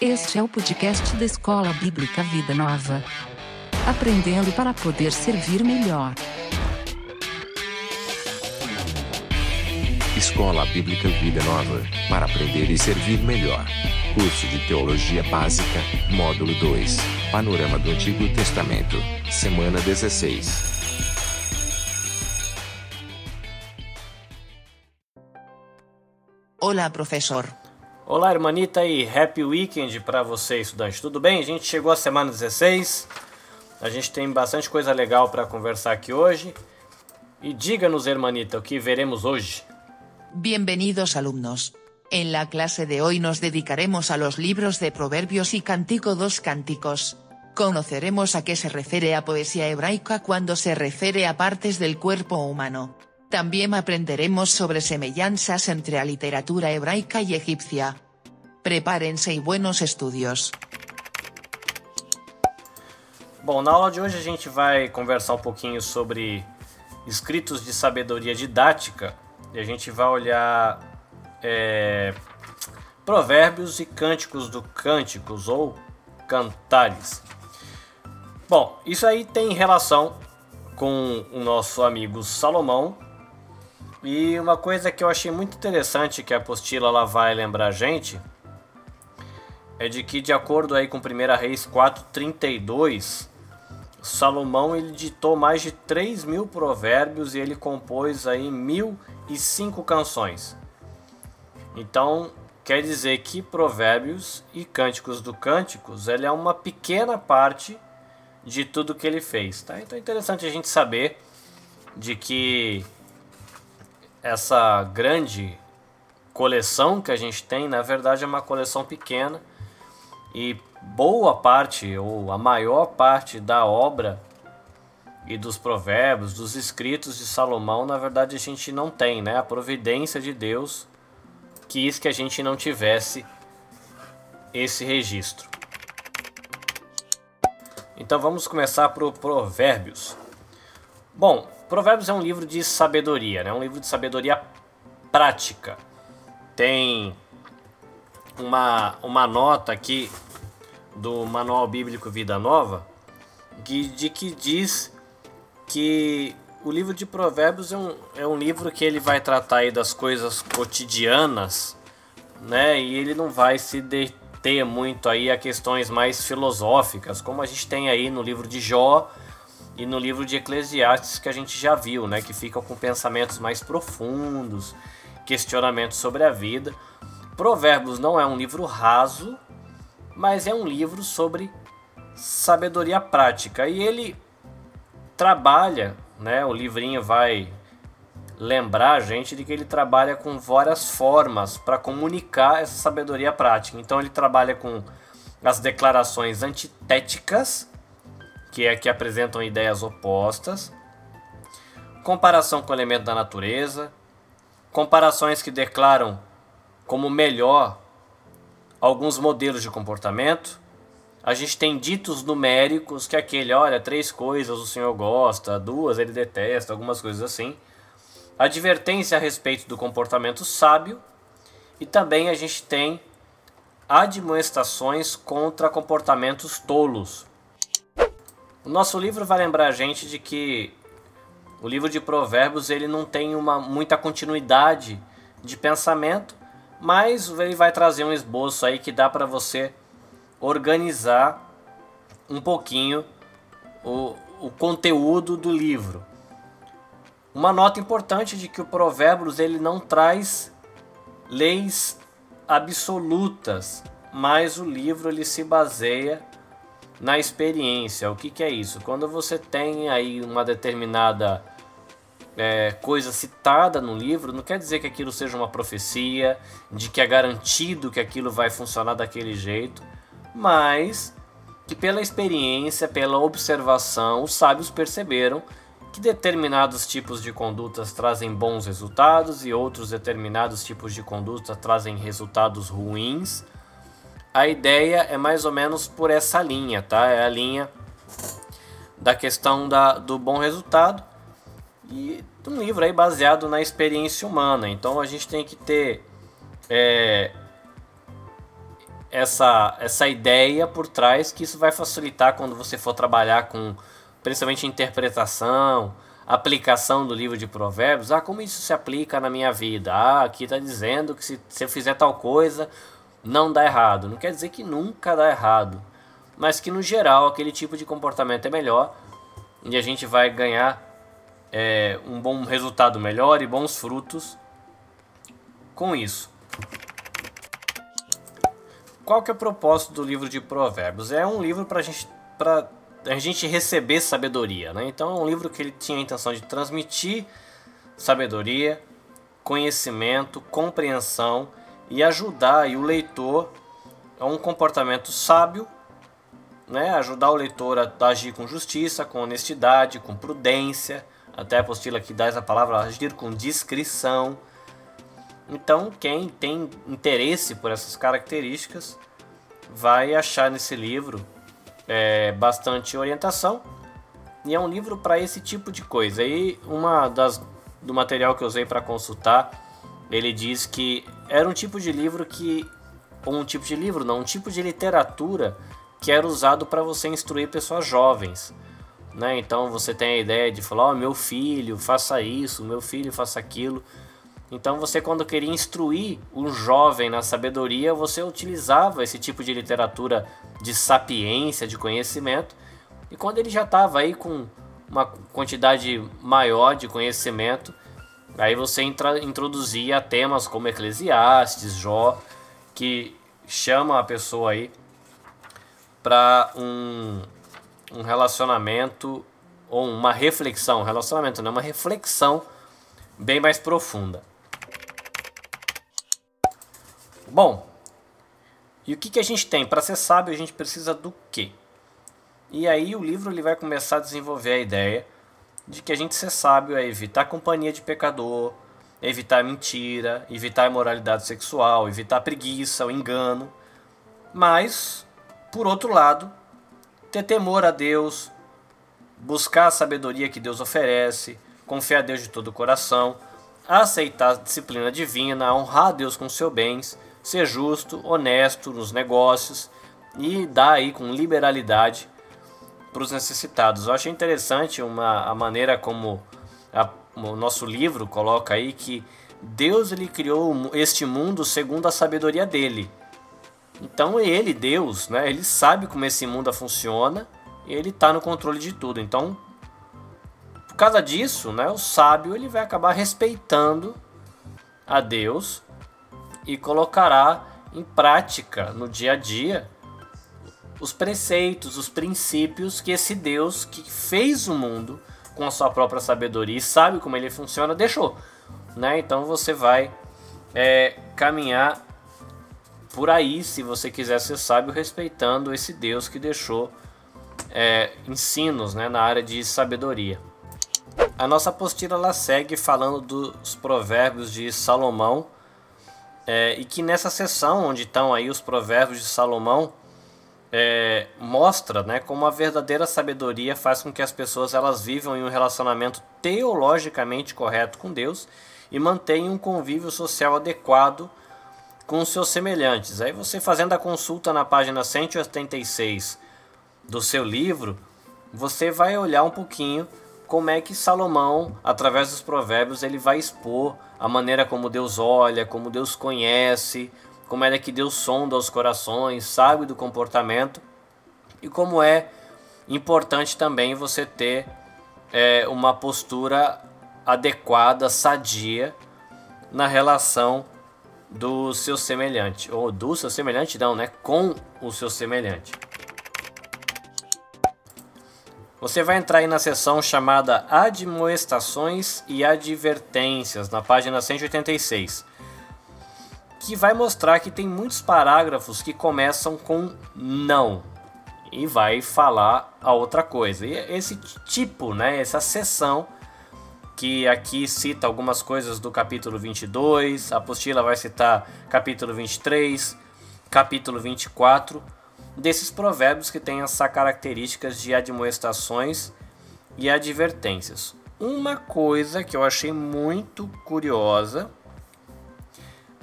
Este é o podcast da Escola Bíblica Vida Nova. Aprendendo para poder servir melhor. Escola Bíblica Vida Nova, para aprender e servir melhor. Curso de Teologia Básica, Módulo 2, Panorama do Antigo Testamento, Semana 16. Olá, professor. Olá, irmanita e happy weekend para você, estudante. Tudo bem? A gente chegou à semana 16. A gente tem bastante coisa legal para conversar aqui hoje. E diga-nos, hermanita, o que veremos hoje. Bienvenidos alumnos. En la clase de hoy nos dedicaremos a los libros de Proverbios y Cántico dos Cánticos. Conoceremos a qué se refiere a poesía hebraica cuando se refiere a partes del cuerpo humano. También aprenderemos sobre semellanzas entre la literatura hebraica y egipcia. Prepárense y buenos estudios. Bom, na aula de hoje a gente vai conversar um pouquinho sobre escritos de sabedoria didática e a gente vai olhar é, provérbios e cânticos do cânticos ou cantares. Bom, isso aí tem relação com o nosso amigo Salomão e uma coisa que eu achei muito interessante que a apostila lá vai lembrar a gente é de que de acordo aí com 1 Reis 4:32, Salomão ele ditou mais de 3 mil provérbios e ele compôs aí mil e cinco canções. Então quer dizer que provérbios e cânticos do cânticos ele é uma pequena parte de tudo que ele fez, tá? Então é interessante a gente saber de que essa grande coleção que a gente tem, na verdade, é uma coleção pequena e boa parte ou a maior parte da obra e dos provérbios, dos escritos de Salomão, na verdade a gente não tem, né? A providência de Deus quis que a gente não tivesse esse registro. Então vamos começar por Provérbios. Bom, Provérbios é um livro de sabedoria, né? um livro de sabedoria prática. Tem uma, uma nota aqui do Manual Bíblico Vida Nova de, de que diz que o livro de Provérbios é um, é um livro que ele vai tratar aí das coisas cotidianas, né? E ele não vai se deter muito aí a questões mais filosóficas, como a gente tem aí no livro de Jó e no livro de Eclesiastes que a gente já viu, né, que ficam com pensamentos mais profundos, questionamentos sobre a vida. Provérbios não é um livro raso, mas é um livro sobre sabedoria prática e ele trabalha, né, o livrinho vai lembrar a gente de que ele trabalha com várias formas para comunicar essa sabedoria prática. Então ele trabalha com as declarações antitéticas, que é que apresentam ideias opostas, comparação com o elemento da natureza, comparações que declaram como melhor alguns modelos de comportamento. A gente tem ditos numéricos, que é aquele, olha, três coisas o senhor gosta, duas ele detesta, algumas coisas assim. Advertência a respeito do comportamento sábio. E também a gente tem admoestações contra comportamentos tolos. O nosso livro vai lembrar a gente de que o livro de Provérbios ele não tem uma muita continuidade de pensamento, mas ele vai trazer um esboço aí que dá para você organizar um pouquinho o, o conteúdo do livro. Uma nota importante de que o Provérbios ele não traz leis absolutas, mas o livro ele se baseia na experiência. O que, que é isso? Quando você tem aí uma determinada é, coisa citada no livro, não quer dizer que aquilo seja uma profecia, de que é garantido que aquilo vai funcionar daquele jeito, mas que pela experiência, pela observação, os sábios perceberam que determinados tipos de condutas trazem bons resultados e outros determinados tipos de conduta trazem resultados ruins a ideia é mais ou menos por essa linha, tá? É a linha da questão da, do bom resultado e um livro aí baseado na experiência humana. Então a gente tem que ter é, essa, essa ideia por trás que isso vai facilitar quando você for trabalhar com principalmente interpretação, aplicação do livro de provérbios. Ah, como isso se aplica na minha vida? Ah, aqui está dizendo que se, se eu fizer tal coisa não dá errado. Não quer dizer que nunca dá errado, mas que no geral aquele tipo de comportamento é melhor e a gente vai ganhar é, um bom resultado melhor e bons frutos com isso. Qual que é o propósito do livro de Provérbios? É um livro para gente, a gente receber sabedoria. Né? Então é um livro que ele tinha a intenção de transmitir sabedoria, conhecimento, compreensão e ajudar aí o leitor a um comportamento sábio, né? ajudar o leitor a agir com justiça, com honestidade, com prudência, até a apostila aqui dá essa palavra, agir com discrição. Então, quem tem interesse por essas características vai achar nesse livro é, bastante orientação e é um livro para esse tipo de coisa. E uma das do material que eu usei para consultar, ele diz que era um tipo de livro que ou um tipo de livro, não, um tipo de literatura que era usado para você instruir pessoas jovens. Né? Então você tem a ideia de falar, oh, meu filho, faça isso, meu filho, faça aquilo. Então você quando queria instruir um jovem na sabedoria, você utilizava esse tipo de literatura de sapiência, de conhecimento. E quando ele já estava aí com uma quantidade maior de conhecimento, aí você introduzia temas como Eclesiastes, Jó, que chamam a pessoa aí para um, um relacionamento ou uma reflexão, relacionamento não, uma reflexão bem mais profunda. Bom, e o que, que a gente tem? Para ser sábio, a gente precisa do quê? E aí o livro ele vai começar a desenvolver a ideia de que a gente ser sábio é evitar companhia de pecador, evitar mentira, evitar imoralidade sexual, evitar preguiça, o engano. Mas, por outro lado, ter temor a Deus, buscar a sabedoria que Deus oferece, confiar a Deus de todo o coração, aceitar a disciplina divina, honrar a Deus com seus bens, ser justo, honesto nos negócios e dar aí com liberalidade para os necessitados. Eu achei interessante uma, a maneira como a, o nosso livro coloca aí que Deus ele criou este mundo segundo a sabedoria dele. Então ele, Deus, né, ele sabe como esse mundo funciona ele está no controle de tudo. Então, por causa disso, né, o sábio ele vai acabar respeitando a Deus e colocará em prática no dia a dia os preceitos, os princípios que esse Deus que fez o mundo com a sua própria sabedoria e sabe como ele funciona deixou, né? Então você vai é, caminhar por aí se você quiser ser sábio respeitando esse Deus que deixou é, ensinos né, na área de sabedoria. A nossa apostila ela segue falando dos provérbios de Salomão é, e que nessa sessão onde estão aí os provérbios de Salomão é, mostra né, como a verdadeira sabedoria faz com que as pessoas elas vivam em um relacionamento teologicamente correto com Deus e mantenham um convívio social adequado com seus semelhantes. Aí você fazendo a consulta na página 186 do seu livro, você vai olhar um pouquinho como é que Salomão, através dos provérbios, ele vai expor a maneira como Deus olha, como Deus conhece, como é que Deus sonda os corações, sabe do comportamento e como é importante também você ter é, uma postura adequada, sadia na relação do seu semelhante, ou do seu semelhante não, né, com o seu semelhante. Você vai entrar aí na seção chamada Admoestações e Advertências, na página 186 que vai mostrar que tem muitos parágrafos que começam com não e vai falar a outra coisa. E esse tipo, né, essa seção que aqui cita algumas coisas do capítulo 22, a apostila vai citar capítulo 23, capítulo 24, desses provérbios que têm essa características de admoestações e advertências. Uma coisa que eu achei muito curiosa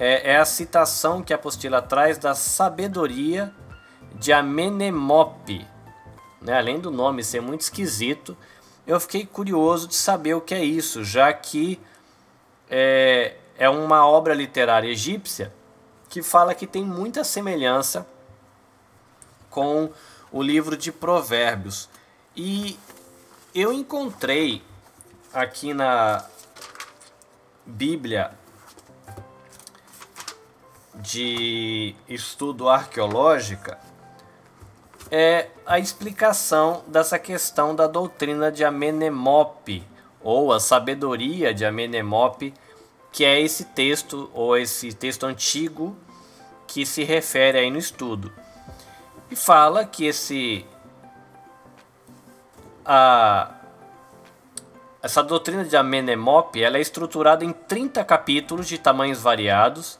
é, é a citação que a apostila traz da sabedoria de Amenemope. Né? Além do nome ser muito esquisito, eu fiquei curioso de saber o que é isso, já que é, é uma obra literária egípcia que fala que tem muita semelhança com o livro de Provérbios. E eu encontrei aqui na Bíblia de estudo arqueológica é a explicação dessa questão da doutrina de Amenemope ou a sabedoria de Amenemope, que é esse texto ou esse texto antigo que se refere aí no estudo. E fala que esse a essa doutrina de Amenemope ela é estruturada em 30 capítulos de tamanhos variados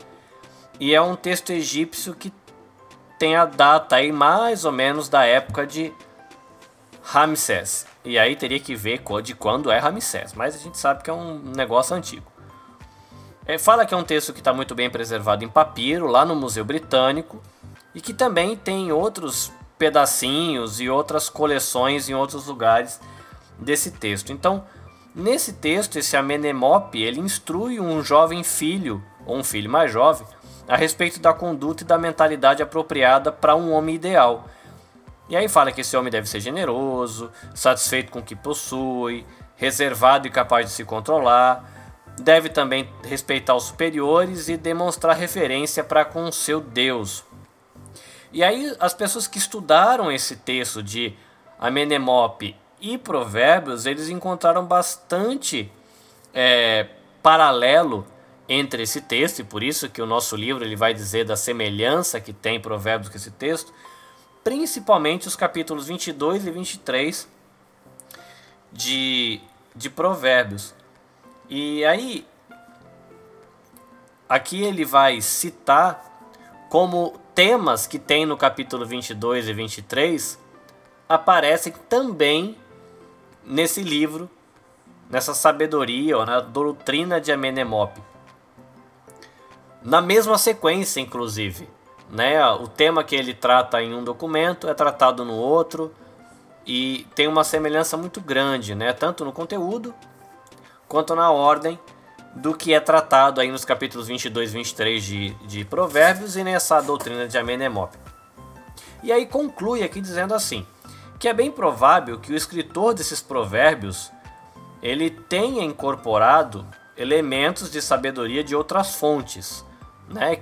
e é um texto egípcio que tem a data aí mais ou menos da época de Ramsés. E aí teria que ver de quando é Ramsés, mas a gente sabe que é um negócio antigo. É, fala que é um texto que está muito bem preservado em papiro, lá no Museu Britânico, e que também tem outros pedacinhos e outras coleções em outros lugares desse texto. Então, nesse texto, esse Amenemope, ele instrui um jovem filho, ou um filho mais jovem, a respeito da conduta e da mentalidade apropriada para um homem ideal. E aí fala que esse homem deve ser generoso, satisfeito com o que possui, reservado e capaz de se controlar, deve também respeitar os superiores e demonstrar referência para com o seu Deus. E aí as pessoas que estudaram esse texto de Amenemope e Provérbios, eles encontraram bastante é, paralelo entre esse texto, e por isso que o nosso livro ele vai dizer da semelhança que tem Provérbios com esse texto, principalmente os capítulos 22 e 23 de, de Provérbios. E aí, aqui ele vai citar como temas que tem no capítulo 22 e 23 aparecem também nesse livro, nessa sabedoria ou na doutrina de Amenemope na mesma sequência, inclusive. Né? O tema que ele trata em um documento é tratado no outro e tem uma semelhança muito grande, né? tanto no conteúdo quanto na ordem do que é tratado aí nos capítulos 22 e 23 de, de Provérbios e nessa doutrina de Amenemope. E aí conclui aqui dizendo assim, que é bem provável que o escritor desses provérbios ele tenha incorporado elementos de sabedoria de outras fontes, né?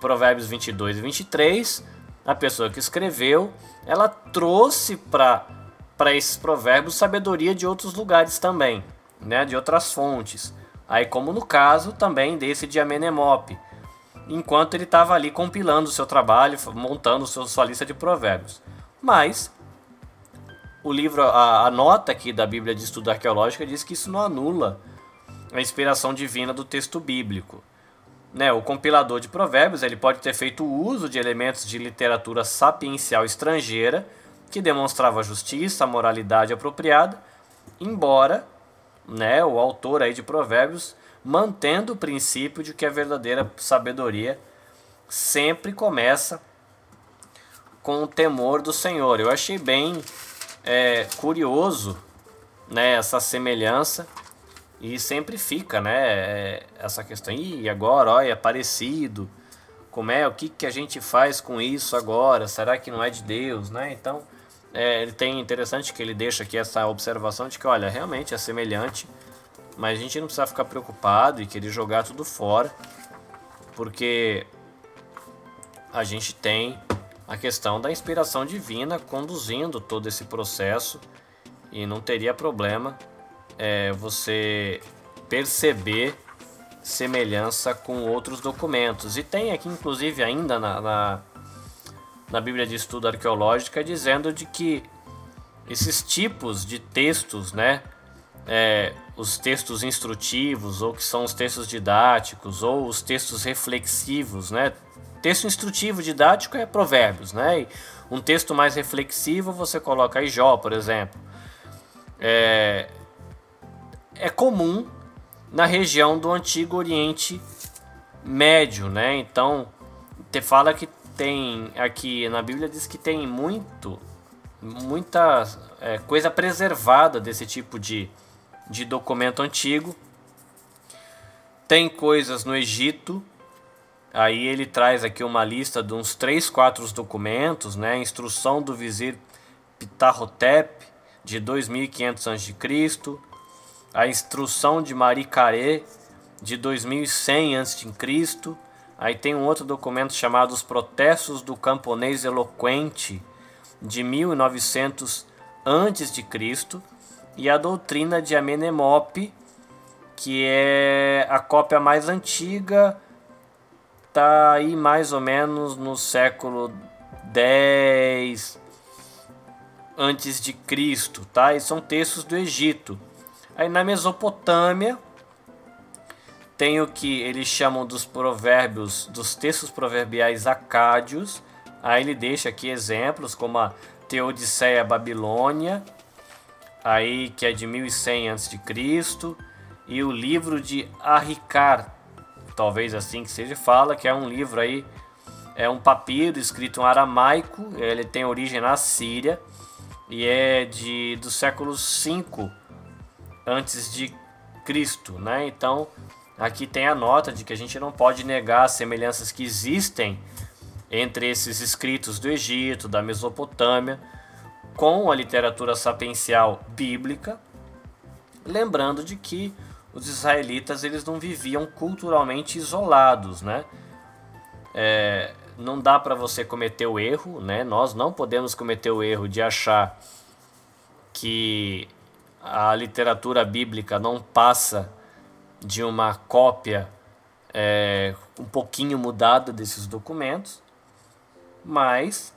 Provérbios 22 e 23, a pessoa que escreveu, ela trouxe para para esses provérbios sabedoria de outros lugares também, né? De outras fontes. Aí como no caso também desse de Amenemope, enquanto ele estava ali compilando o seu trabalho, montando sua lista de provérbios. Mas o livro, a, a, nota aqui da Bíblia de Estudo Arqueológico diz que isso não anula a inspiração divina do texto bíblico né, o compilador de provérbios ele pode ter feito uso de elementos de literatura sapiencial estrangeira que demonstrava justiça, moralidade apropriada, embora né, o autor aí de provérbios mantendo o princípio de que a verdadeira sabedoria sempre começa com o temor do Senhor. Eu achei bem é, curioso né, essa semelhança e sempre fica, né, essa questão, e agora, olha, é parecido, como é, o que, que a gente faz com isso agora, será que não é de Deus, né, então, é, ele tem interessante que ele deixa aqui essa observação de que, olha, realmente é semelhante, mas a gente não precisa ficar preocupado e querer jogar tudo fora, porque a gente tem a questão da inspiração divina conduzindo todo esse processo e não teria problema é, você perceber semelhança com outros documentos. E tem aqui, inclusive, ainda na, na, na Bíblia de Estudo Arqueológica, dizendo de que esses tipos de textos, né, é, os textos instrutivos, ou que são os textos didáticos, ou os textos reflexivos, né, texto instrutivo didático é provérbios, né, e um texto mais reflexivo você coloca aí Jó, por exemplo. É, é comum na região do Antigo Oriente médio, né? Então, te fala que tem aqui na Bíblia diz que tem muito muita é, coisa preservada desse tipo de, de documento antigo. Tem coisas no Egito. Aí ele traz aqui uma lista de uns 3, 4 documentos, né? Instrução do vizir Ptahotep de 2500 a.C., a instrução de Maricaré de 2100 a.C., Aí tem um outro documento chamado Os Protestos do Camponês Eloquente, de 1900 a.C., e a Doutrina de Amenemope, que é a cópia mais antiga, tá aí mais ou menos no século 10 antes de Cristo, tá? E são textos do Egito. Aí na Mesopotâmia, tem o que eles chamam dos provérbios, dos textos proverbiais acádios. Aí ele deixa aqui exemplos como a Teodiceia Babilônia, aí que é de 1100 a.C., e o livro de Arricar, talvez assim que seja fala, que é um livro aí, é um papiro escrito em aramaico, ele tem origem na Síria e é de do século 5 antes de Cristo, né? Então, Aqui tem a nota de que a gente não pode negar as semelhanças que existem entre esses escritos do Egito, da Mesopotâmia, com a literatura sapiencial bíblica, lembrando de que os israelitas eles não viviam culturalmente isolados, né? É, não dá para você cometer o erro, né? Nós não podemos cometer o erro de achar que a literatura bíblica não passa de uma cópia é, um pouquinho mudada desses documentos, mas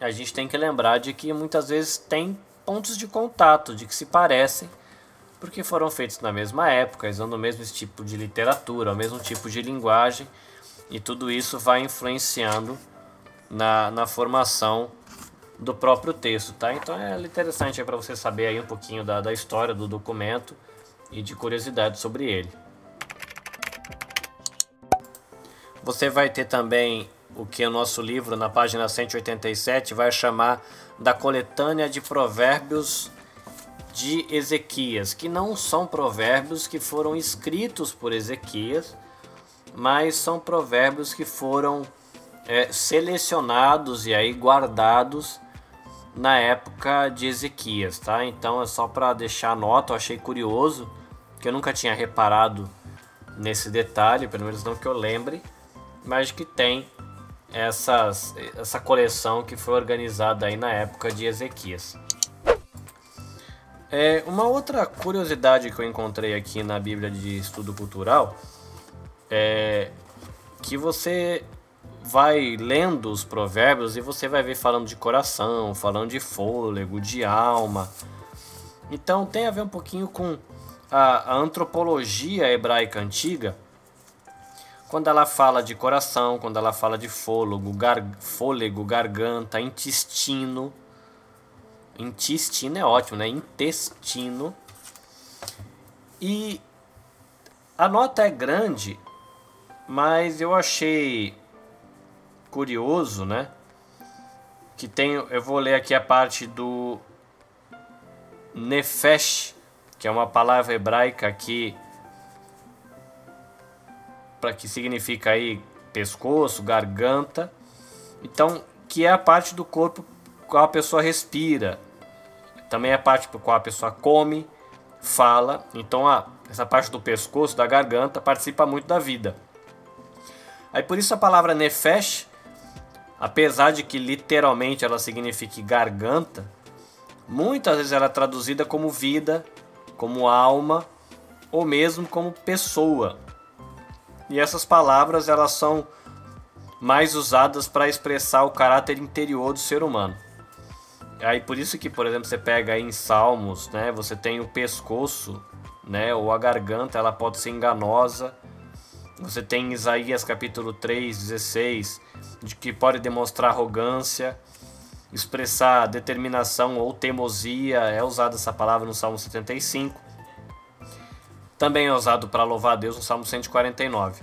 a gente tem que lembrar de que muitas vezes tem pontos de contato, de que se parecem, porque foram feitos na mesma época, usando o mesmo tipo de literatura, o mesmo tipo de linguagem, e tudo isso vai influenciando na, na formação do próprio texto, tá? Então é interessante para você saber aí um pouquinho da, da história do documento e de curiosidade sobre ele. Você vai ter também o que o nosso livro, na página 187, vai chamar da coletânea de provérbios de Ezequias, que não são provérbios que foram escritos por Ezequias, mas são provérbios que foram é, selecionados e aí guardados na época de Ezequias, tá? Então é só para deixar a nota, eu achei curioso que eu nunca tinha reparado nesse detalhe, pelo menos não que eu lembre, mas que tem essas, essa coleção que foi organizada aí na época de Ezequias. É, uma outra curiosidade que eu encontrei aqui na Bíblia de Estudo Cultural é que você vai lendo os provérbios e você vai ver falando de coração, falando de fôlego, de alma. Então tem a ver um pouquinho com a, a antropologia hebraica antiga, quando ela fala de coração, quando ela fala de fôlego, gar, fôlego, garganta, intestino. Intestino é ótimo, né? Intestino. E a nota é grande, mas eu achei curioso, né? Que tem, eu vou ler aqui a parte do Nefesh, que é uma palavra hebraica que para que significa aí pescoço, garganta. Então, que é a parte do corpo qual a pessoa respira. Também é a parte por qual a pessoa come, fala. Então, a, essa parte do pescoço, da garganta, participa muito da vida. Aí por isso a palavra nefesh, apesar de que literalmente ela signifique garganta, muitas vezes ela é traduzida como vida, como alma ou mesmo como pessoa. E essas palavras elas são mais usadas para expressar o caráter interior do ser humano. Aí por isso que, por exemplo, você pega aí em Salmos, né, você tem o pescoço, né, ou a garganta, ela pode ser enganosa. Você tem em Isaías capítulo 3, 16, de que pode demonstrar arrogância, expressar determinação ou teimosia, é usada essa palavra no Salmo 75. Também é usado para louvar a Deus no Salmo 149.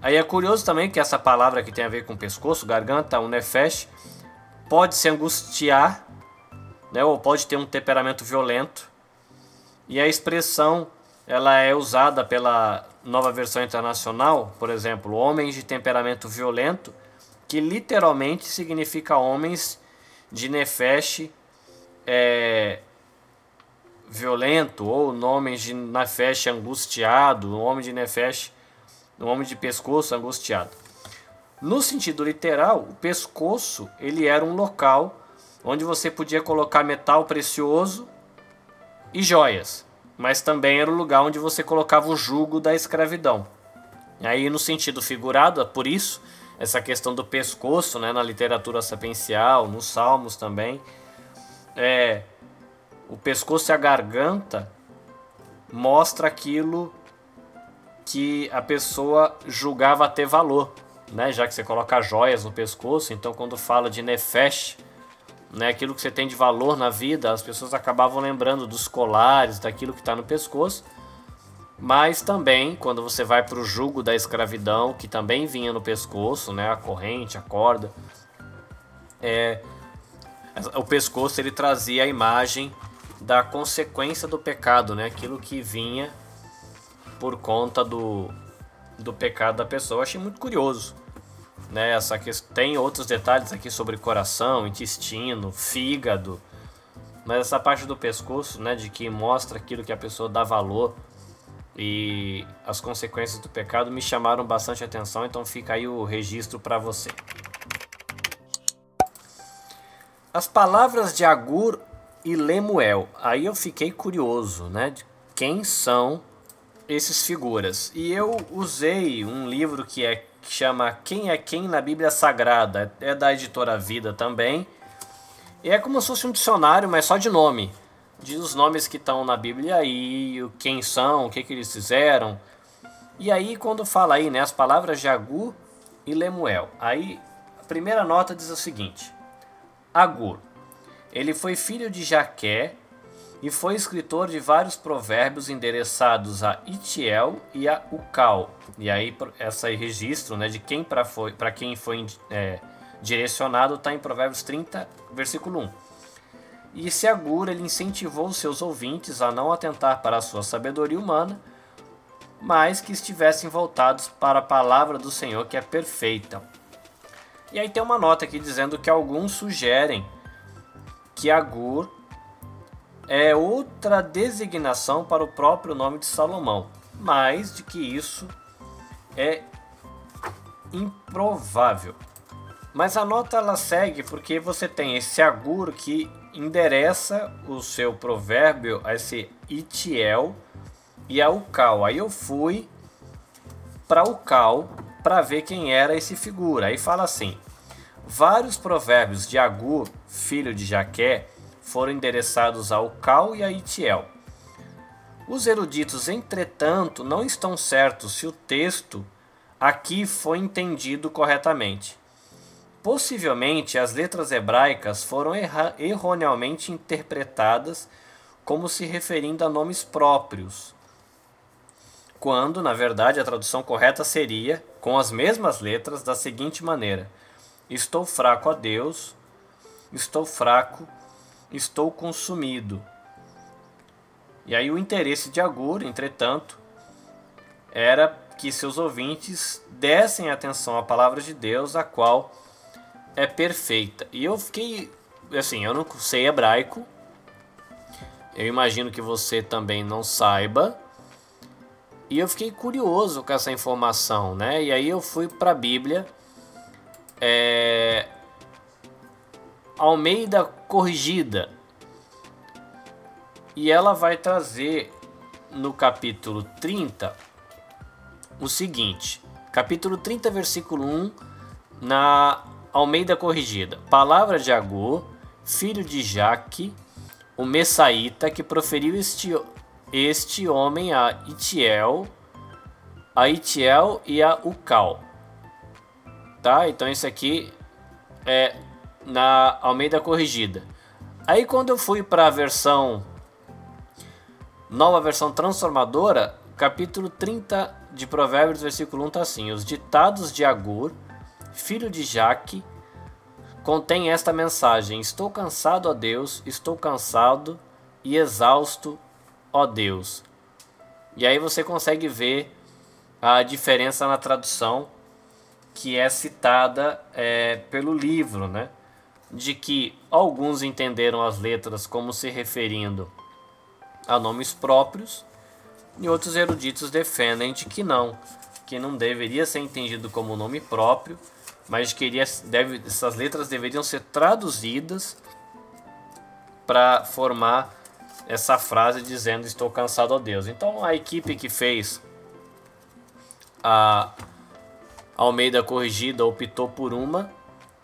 Aí é curioso também que essa palavra que tem a ver com pescoço, garganta, o nefesh, pode se angustiar, né, ou pode ter um temperamento violento. E a expressão ela é usada pela nova versão internacional, por exemplo, homens de temperamento violento, que literalmente significa homens de nefesh é, violento, ou homens de nefesh angustiado, homem de nefesh, um homem de pescoço angustiado. No sentido literal, o pescoço ele era um local onde você podia colocar metal precioso e joias mas também era o lugar onde você colocava o jugo da escravidão. Aí, no sentido figurado, é por isso, essa questão do pescoço né, na literatura sapiencial, nos salmos também, é, o pescoço e a garganta mostra aquilo que a pessoa julgava ter valor, né? Já que você coloca joias no pescoço, então quando fala de nefesh, né, aquilo que você tem de valor na vida, as pessoas acabavam lembrando dos colares, daquilo que está no pescoço. Mas também, quando você vai para o jugo da escravidão, que também vinha no pescoço, né, a corrente, a corda, é, o pescoço ele trazia a imagem da consequência do pecado, né, aquilo que vinha por conta do, do pecado da pessoa. Eu achei muito curioso né? Essa questão, tem outros detalhes aqui sobre coração, intestino, fígado, mas essa parte do pescoço, né, de que mostra aquilo que a pessoa dá valor e as consequências do pecado me chamaram bastante atenção, então fica aí o registro para você. As palavras de Agur e Lemuel. Aí eu fiquei curioso, né, de quem são esses figuras. E eu usei um livro que é que chama Quem é Quem na Bíblia Sagrada. É da editora Vida também. E é como se fosse um dicionário, mas só de nome. Diz os nomes que estão na Bíblia e quem são, o que, que eles fizeram. E aí, quando fala aí, né, as palavras de Agur e Lemuel. Aí, a primeira nota diz o seguinte: Agur. Ele foi filho de Jaqué, e foi escritor de vários provérbios endereçados a Itiel e a Ucal. E aí esse registro né, de quem para quem foi é, direcionado está em Provérbios 30, versículo 1. E Seagur ele incentivou seus ouvintes a não atentar para a sua sabedoria humana, mas que estivessem voltados para a palavra do Senhor que é perfeita. E aí tem uma nota aqui dizendo que alguns sugerem que Agur é outra designação para o próprio nome de Salomão. Mais de que isso é improvável. Mas a nota ela segue porque você tem esse agur que endereça o seu provérbio a esse itiel e a ucal. Aí eu fui para ucal para ver quem era esse figura. Aí fala assim: vários provérbios de Agur, filho de Jaqué, foram endereçados ao Cal e a Itiel. Os eruditos, entretanto, não estão certos se o texto aqui foi entendido corretamente. Possivelmente as letras hebraicas foram erroneamente interpretadas como se referindo a nomes próprios, quando, na verdade, a tradução correta seria, com as mesmas letras, da seguinte maneira: Estou fraco a Deus, estou fraco estou consumido. E aí o interesse de Agur, entretanto, era que seus ouvintes dessem atenção à palavra de Deus, a qual é perfeita. E eu fiquei, assim, eu não sei hebraico. Eu imagino que você também não saiba. E eu fiquei curioso com essa informação, né? E aí eu fui para a Bíblia. É, Almeida Corrigida. E ela vai trazer no capítulo 30 o seguinte: capítulo 30, versículo 1, na Almeida Corrigida. Palavra de Agur, filho de Jaque, o Messaíta, que proferiu este, este homem a Itiel, a Itiel e a Ucal. Tá? Então, isso aqui é na Almeida Corrigida. Aí quando eu fui para a versão nova versão transformadora, capítulo 30 de Provérbios, versículo 1 está assim: Os ditados de Agur, filho de Jaque, contém esta mensagem: Estou cansado, ó Deus, estou cansado e exausto, ó Deus. E aí você consegue ver a diferença na tradução que é citada é, pelo livro, né? De que alguns entenderam as letras como se referindo a nomes próprios e outros eruditos defendem de que não, que não deveria ser entendido como nome próprio mas queria deve, essas letras deveriam ser traduzidas para formar essa frase dizendo estou cansado a Deus. Então a equipe que fez a Almeida corrigida optou por uma,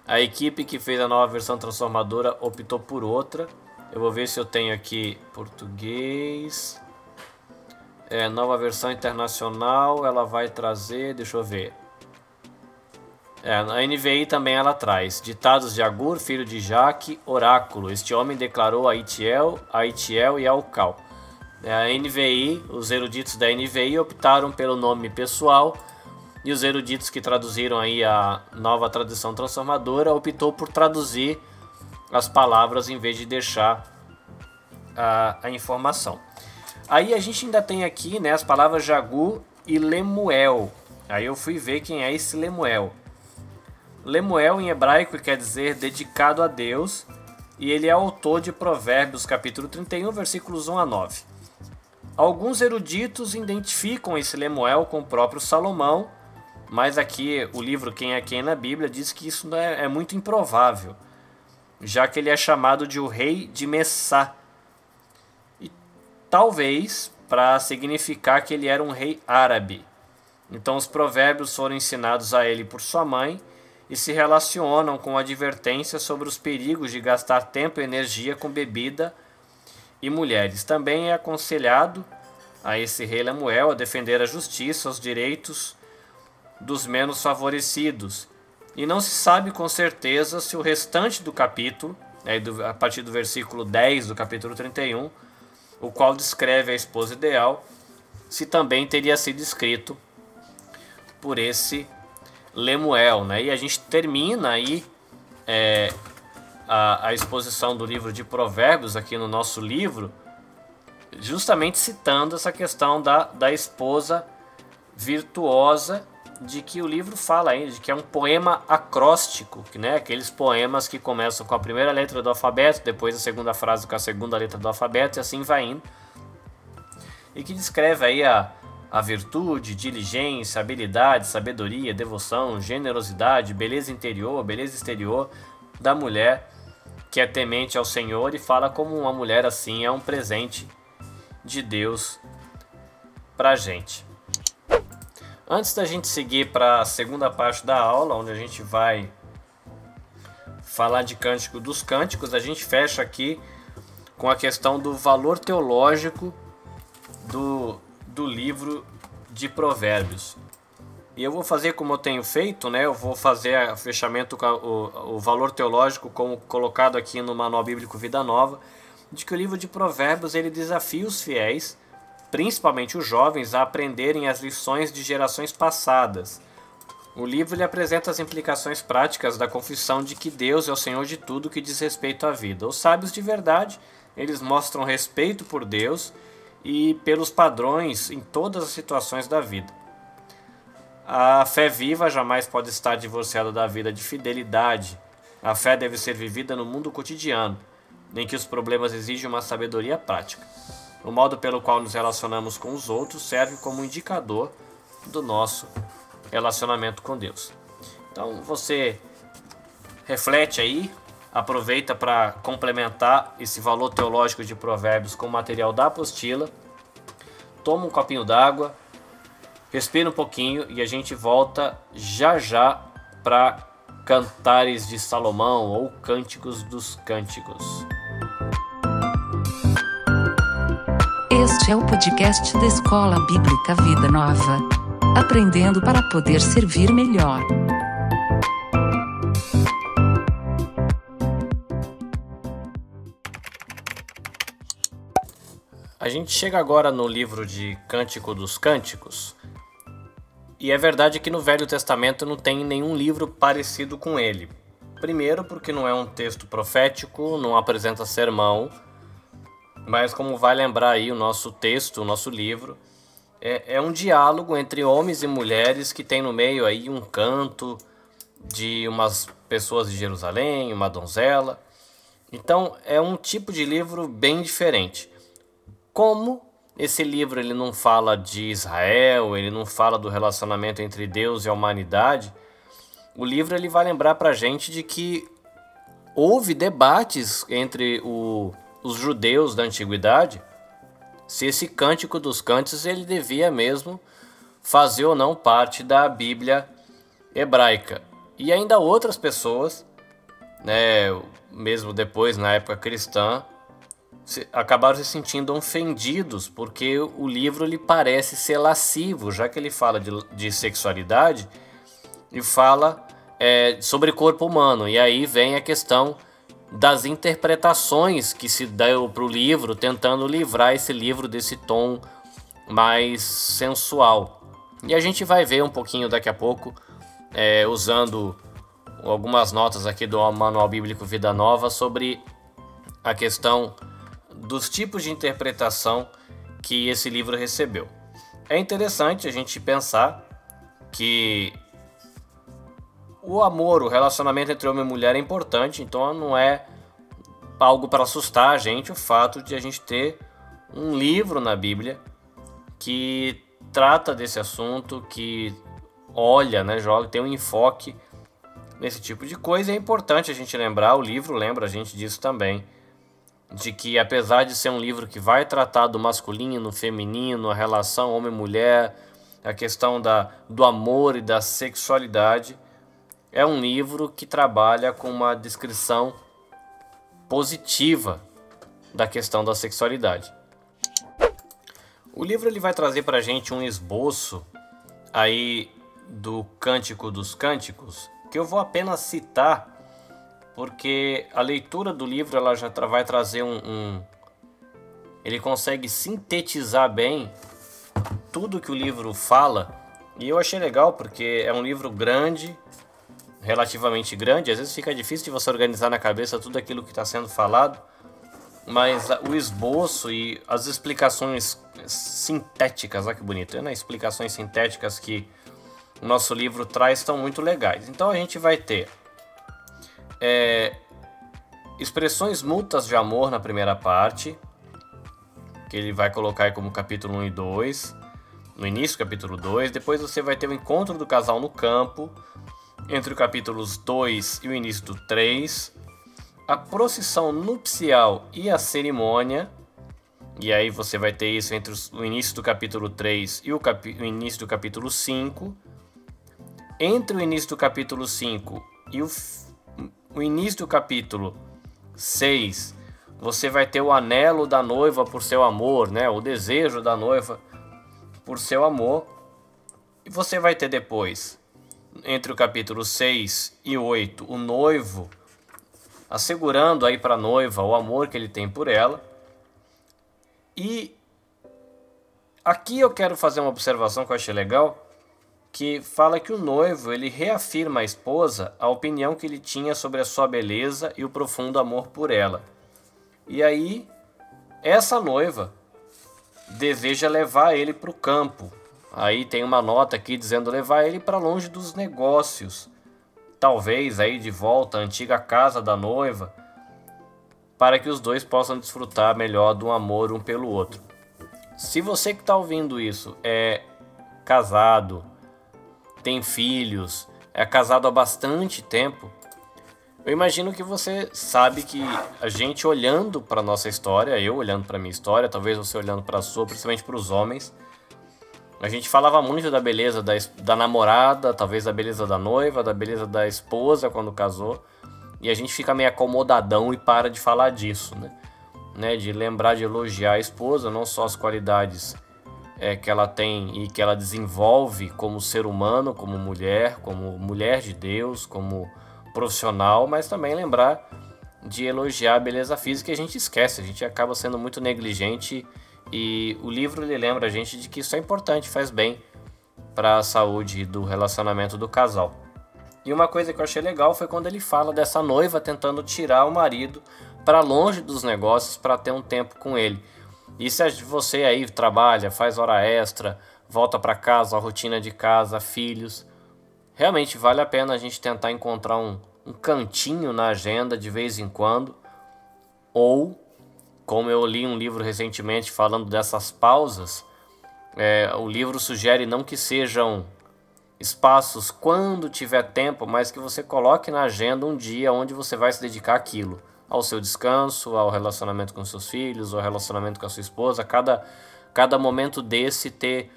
a equipe que fez a nova versão transformadora optou por outra. Eu vou ver se eu tenho aqui português. É, nova versão internacional, ela vai trazer, deixa eu ver. É, a NVI também ela traz ditados de Agur, filho de Jaque, oráculo. Este homem declarou a Itiel, a Itiel e a Ucal. É, a NVI, os eruditos da NVI optaram pelo nome pessoal e os eruditos que traduziram aí a nova tradução transformadora optou por traduzir as palavras em vez de deixar a, a informação. Aí a gente ainda tem aqui né, as palavras Jagu e Lemuel. Aí eu fui ver quem é esse Lemuel. Lemuel em hebraico quer dizer dedicado a Deus, e ele é autor de Provérbios capítulo 31, versículos 1 a 9. Alguns eruditos identificam esse Lemuel com o próprio Salomão, mas aqui o livro Quem é Quem na Bíblia diz que isso é, é muito improvável, já que ele é chamado de o rei de Messá. E talvez para significar que ele era um rei árabe. Então os provérbios foram ensinados a ele por sua mãe e se relacionam com advertências sobre os perigos de gastar tempo e energia com bebida e mulheres. Também é aconselhado a esse rei Lemuel a defender a justiça, os direitos dos menos favorecidos. E não se sabe com certeza se o restante do capítulo, né, a partir do versículo 10 do capítulo 31, o qual descreve a esposa ideal, se também teria sido escrito por esse Lemuel, né? E a gente termina aí é, a, a exposição do livro de Provérbios aqui no nosso livro, justamente citando essa questão da, da esposa virtuosa, de que o livro fala aí, de que é um poema acróstico, né? Aqueles poemas que começam com a primeira letra do alfabeto, depois a segunda frase com a segunda letra do alfabeto e assim vai indo. E que descreve aí a, a virtude, diligência, habilidade, sabedoria, devoção, generosidade, beleza interior, beleza exterior da mulher que é temente ao Senhor e fala como uma mulher assim é um presente de Deus para gente. Antes da gente seguir para a segunda parte da aula, onde a gente vai falar de Cântico dos Cânticos, a gente fecha aqui com a questão do valor teológico do, do livro de Provérbios. E eu vou fazer como eu tenho feito, né? Eu vou fazer o fechamento com o, o valor teológico como colocado aqui no Manual Bíblico Vida Nova, de que o livro de Provérbios ele desafia os fiéis, principalmente os jovens, a aprenderem as lições de gerações passadas. O livro ele apresenta as implicações práticas da confissão de que Deus é o Senhor de tudo que diz respeito à vida. Os sábios de verdade, eles mostram respeito por Deus e pelos padrões em todas as situações da vida. A fé viva jamais pode estar divorciada da vida de fidelidade. A fé deve ser vivida no mundo cotidiano, em que os problemas exigem uma sabedoria prática. O modo pelo qual nos relacionamos com os outros serve como indicador do nosso relacionamento com Deus. Então você reflete aí aproveita para complementar esse valor teológico de Provérbios com o material da apostila. Toma um copinho d'água, respira um pouquinho e a gente volta já já para Cantares de Salomão ou Cânticos dos Cânticos. Este é o podcast da Escola Bíblica Vida Nova. Aprendendo para poder servir melhor. A gente chega agora no livro de Cântico dos Cânticos E é verdade que no Velho Testamento não tem nenhum livro parecido com ele. Primeiro, porque não é um texto profético, não apresenta sermão, mas como vai lembrar aí o nosso texto, o nosso livro, é, é um diálogo entre homens e mulheres que tem no meio aí um canto de umas pessoas de Jerusalém, uma donzela. Então é um tipo de livro bem diferente. Como esse livro ele não fala de Israel, ele não fala do relacionamento entre Deus e a humanidade, o livro ele vai lembrar para gente de que houve debates entre o, os judeus da antiguidade se esse cântico dos cânticos ele devia mesmo fazer ou não parte da Bíblia hebraica. E ainda outras pessoas, né, mesmo depois na época cristã, se, acabaram se sentindo ofendidos porque o livro lhe parece ser lascivo, já que ele fala de, de sexualidade e fala é, sobre corpo humano. E aí vem a questão das interpretações que se deu para o livro, tentando livrar esse livro desse tom mais sensual. E a gente vai ver um pouquinho daqui a pouco, é, usando algumas notas aqui do Manual Bíblico Vida Nova, sobre a questão dos tipos de interpretação que esse livro recebeu. É interessante a gente pensar que o amor, o relacionamento entre homem e mulher é importante, então não é algo para assustar a gente o fato de a gente ter um livro na Bíblia que trata desse assunto, que olha, né, joga, tem um enfoque nesse tipo de coisa. É importante a gente lembrar, o livro lembra a gente disso também, de que apesar de ser um livro que vai tratar do masculino, feminino, a relação homem-mulher, a questão da, do amor e da sexualidade, é um livro que trabalha com uma descrição positiva da questão da sexualidade. O livro ele vai trazer para a gente um esboço aí do Cântico dos Cânticos, que eu vou apenas citar porque a leitura do livro ela já vai trazer um, um ele consegue sintetizar bem tudo que o livro fala e eu achei legal porque é um livro grande relativamente grande, às vezes fica difícil de você organizar na cabeça tudo aquilo que está sendo falado, mas o esboço e as explicações sintéticas, olha que bonito, né? explicações sintéticas que o nosso livro traz estão muito legais. Então a gente vai ter é, expressões multas de amor na primeira parte, que ele vai colocar como capítulo 1 e 2, no início do capítulo 2. Depois você vai ter o encontro do casal no campo, entre o capítulos 2 e o início do 3, a procissão nupcial e a cerimônia, e aí você vai ter isso entre o início do capítulo 3 e o, o início do capítulo 5. Entre o início do capítulo 5 e o, o início do capítulo 6, você vai ter o anelo da noiva por seu amor, né? o desejo da noiva por seu amor. E você vai ter depois entre o capítulo 6 e 8, o noivo assegurando aí para a noiva o amor que ele tem por ela. E aqui eu quero fazer uma observação que eu achei legal, que fala que o noivo ele reafirma à esposa a opinião que ele tinha sobre a sua beleza e o profundo amor por ela. E aí essa noiva deseja levar ele para o campo, Aí tem uma nota aqui dizendo levar ele para longe dos negócios. Talvez aí de volta à antiga casa da noiva, para que os dois possam desfrutar melhor do amor um pelo outro. Se você que está ouvindo isso é casado, tem filhos, é casado há bastante tempo, eu imagino que você sabe que a gente olhando para nossa história, eu olhando para minha história, talvez você olhando para a sua, principalmente para os homens, a gente falava muito da beleza da, da namorada, talvez da beleza da noiva, da beleza da esposa quando casou. E a gente fica meio acomodadão e para de falar disso, né? né? De lembrar de elogiar a esposa, não só as qualidades é, que ela tem e que ela desenvolve como ser humano, como mulher, como mulher de Deus, como profissional, mas também lembrar de elogiar a beleza física e a gente esquece, a gente acaba sendo muito negligente e o livro ele lembra a gente de que isso é importante, faz bem para a saúde do relacionamento do casal. E uma coisa que eu achei legal foi quando ele fala dessa noiva tentando tirar o marido para longe dos negócios para ter um tempo com ele. E se você aí trabalha, faz hora extra, volta para casa, a rotina de casa, filhos, realmente vale a pena a gente tentar encontrar um, um cantinho na agenda de vez em quando, ou como eu li um livro recentemente falando dessas pausas, é, o livro sugere não que sejam espaços quando tiver tempo, mas que você coloque na agenda um dia onde você vai se dedicar àquilo, ao seu descanso, ao relacionamento com seus filhos, ao relacionamento com a sua esposa, cada cada momento desse ter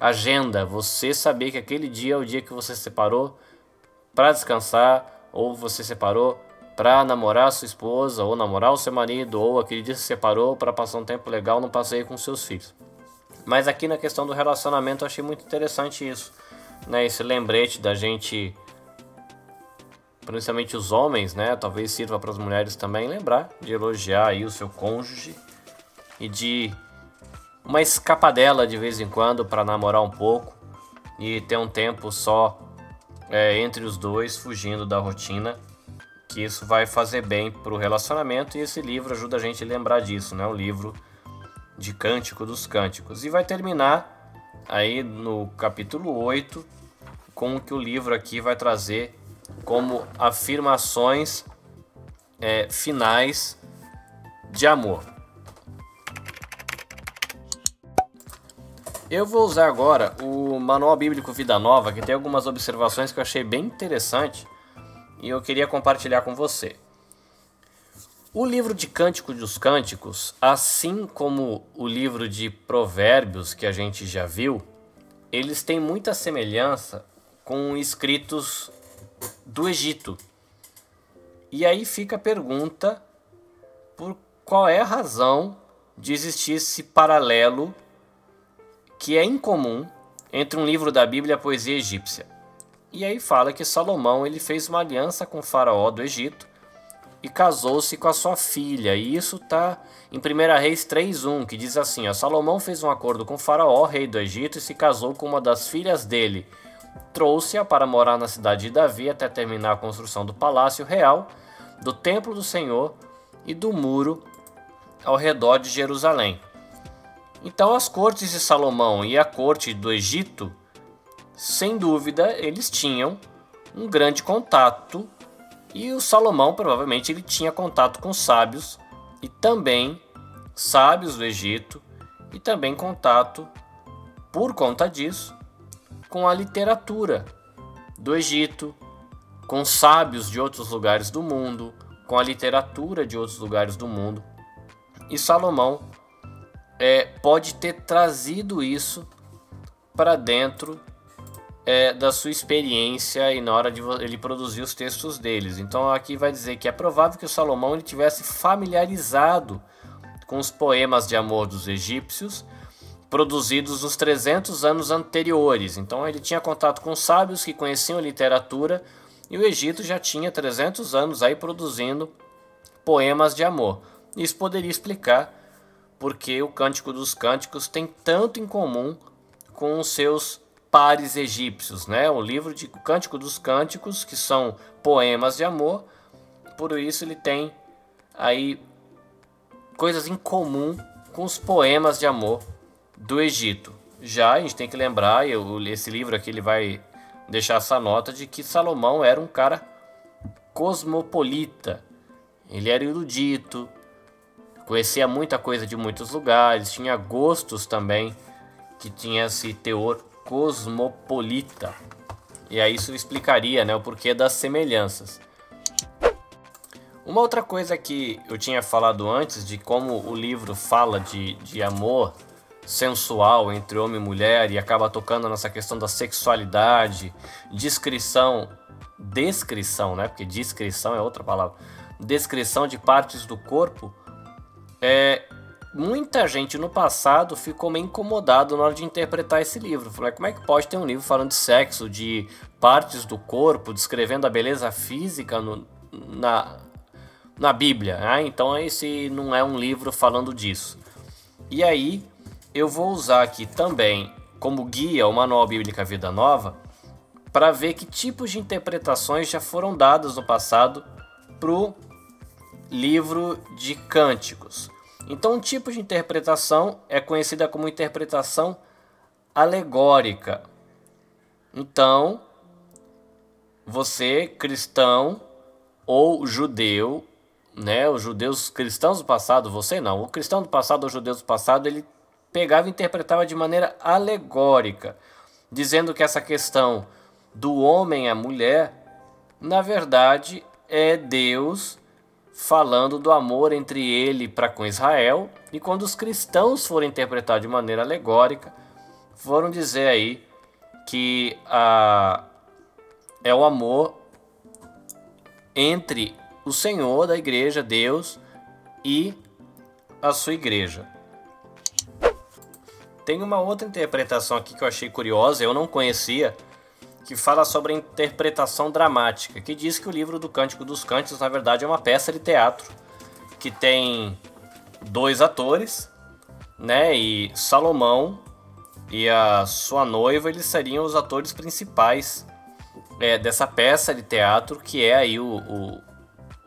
agenda, você saber que aquele dia é o dia que você separou para descansar ou você separou para namorar sua esposa ou namorar o seu marido ou aquele dia se separou para passar um tempo legal no passeio com seus filhos. Mas aqui na questão do relacionamento eu achei muito interessante isso, né? Esse lembrete da gente, principalmente os homens, né? Talvez sirva para as mulheres também lembrar de elogiar aí o seu cônjuge e de uma escapadela de vez em quando para namorar um pouco e ter um tempo só é, entre os dois, fugindo da rotina, que isso vai fazer bem para o relacionamento e esse livro ajuda a gente a lembrar disso, né? Um livro de Cântico dos Cânticos. E vai terminar aí no capítulo 8 com o que o livro aqui vai trazer como afirmações é, finais de amor. Eu vou usar agora o Manual Bíblico Vida Nova, que tem algumas observações que eu achei bem interessante e eu queria compartilhar com você. O livro de Cântico dos Cânticos, assim como o livro de Provérbios que a gente já viu, eles têm muita semelhança com escritos do Egito. E aí fica a pergunta por qual é a razão de existir esse paralelo que é incomum entre um livro da Bíblia e a poesia egípcia. E aí fala que Salomão ele fez uma aliança com o faraó do Egito e casou-se com a sua filha. E isso está em 1 Reis 3.1, que diz assim: ó, Salomão fez um acordo com Faraó, rei do Egito, e se casou com uma das filhas dele. Trouxe-a para morar na cidade de Davi até terminar a construção do palácio real, do templo do Senhor e do muro ao redor de Jerusalém. Então, as cortes de Salomão e a corte do Egito, sem dúvida, eles tinham um grande contato e o Salomão provavelmente ele tinha contato com sábios e também sábios do Egito e também contato por conta disso com a literatura do Egito, com sábios de outros lugares do mundo, com a literatura de outros lugares do mundo. E Salomão é, pode ter trazido isso para dentro é, da sua experiência e na hora de ele produzir os textos deles. Então aqui vai dizer que é provável que o Salomão ele tivesse familiarizado com os poemas de amor dos egípcios produzidos nos 300 anos anteriores. Então ele tinha contato com sábios que conheciam literatura e o Egito já tinha 300 anos aí produzindo poemas de amor. Isso poderia explicar porque o Cântico dos Cânticos tem tanto em comum com os seus pares egípcios, né? O livro de Cântico dos Cânticos, que são poemas de amor, por isso ele tem aí coisas em comum com os poemas de amor do Egito. Já a gente tem que lembrar, eu, esse livro aqui ele vai deixar essa nota de que Salomão era um cara cosmopolita. Ele era erudito, conhecia muita coisa de muitos lugares, tinha gostos também que tinha esse teor cosmopolita. E aí isso explicaria né, o porquê das semelhanças. Uma outra coisa que eu tinha falado antes de como o livro fala de, de amor sensual entre homem e mulher e acaba tocando nessa questão da sexualidade, descrição, descrição, né? Porque descrição é outra palavra. Descrição de partes do corpo. É, muita gente no passado ficou meio incomodado na hora de interpretar esse livro. Falei, como é que pode ter um livro falando de sexo, de partes do corpo, descrevendo a beleza física no, na, na Bíblia? Ah, então esse não é um livro falando disso. E aí eu vou usar aqui também como guia o Manual Bíblica Vida Nova para ver que tipos de interpretações já foram dadas no passado para o livro de Cânticos. Então, um tipo de interpretação é conhecida como interpretação alegórica. Então, você, cristão ou judeu, né, os judeus cristãos do passado, você não, o cristão do passado ou judeu do passado, ele pegava e interpretava de maneira alegórica, dizendo que essa questão do homem à mulher, na verdade, é Deus falando do amor entre ele para com Israel, e quando os cristãos foram interpretar de maneira alegórica, foram dizer aí que a, é o amor entre o Senhor da igreja, Deus, e a sua igreja. Tem uma outra interpretação aqui que eu achei curiosa, eu não conhecia, que fala sobre a interpretação dramática, que diz que o livro do Cântico dos Cânticos, na verdade, é uma peça de teatro que tem dois atores, né? E Salomão e a sua noiva, eles seriam os atores principais é, dessa peça de teatro, que é aí o, o,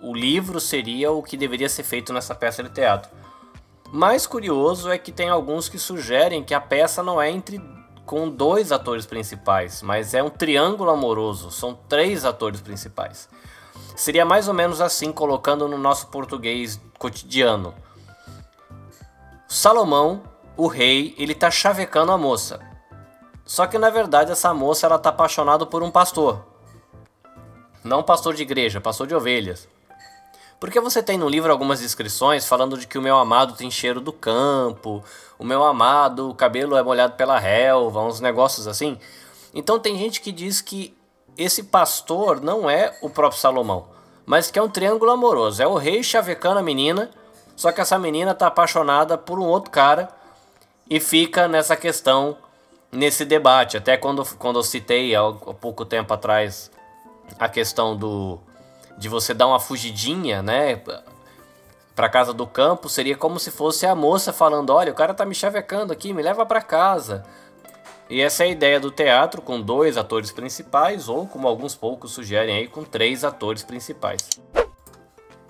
o livro seria o que deveria ser feito nessa peça de teatro. Mais curioso é que tem alguns que sugerem que a peça não é entre com dois atores principais, mas é um triângulo amoroso, são três atores principais. Seria mais ou menos assim, colocando no nosso português cotidiano. Salomão, o rei, ele tá chavecando a moça. Só que na verdade essa moça ela tá apaixonada por um pastor. Não pastor de igreja, pastor de ovelhas. Porque você tem no livro algumas descrições falando de que o meu amado tem cheiro do campo, o meu amado, o cabelo é molhado pela relva, uns negócios assim. Então tem gente que diz que esse pastor não é o próprio Salomão, mas que é um triângulo amoroso. É o rei chavecando a menina, só que essa menina tá apaixonada por um outro cara e fica nessa questão, nesse debate. Até quando, quando eu citei há pouco tempo atrás a questão do de você dar uma fugidinha, né? Pra casa do campo, seria como se fosse a moça falando: Olha, o cara tá me chavecando aqui, me leva para casa. E essa é a ideia do teatro, com dois atores principais, ou como alguns poucos sugerem aí, com três atores principais.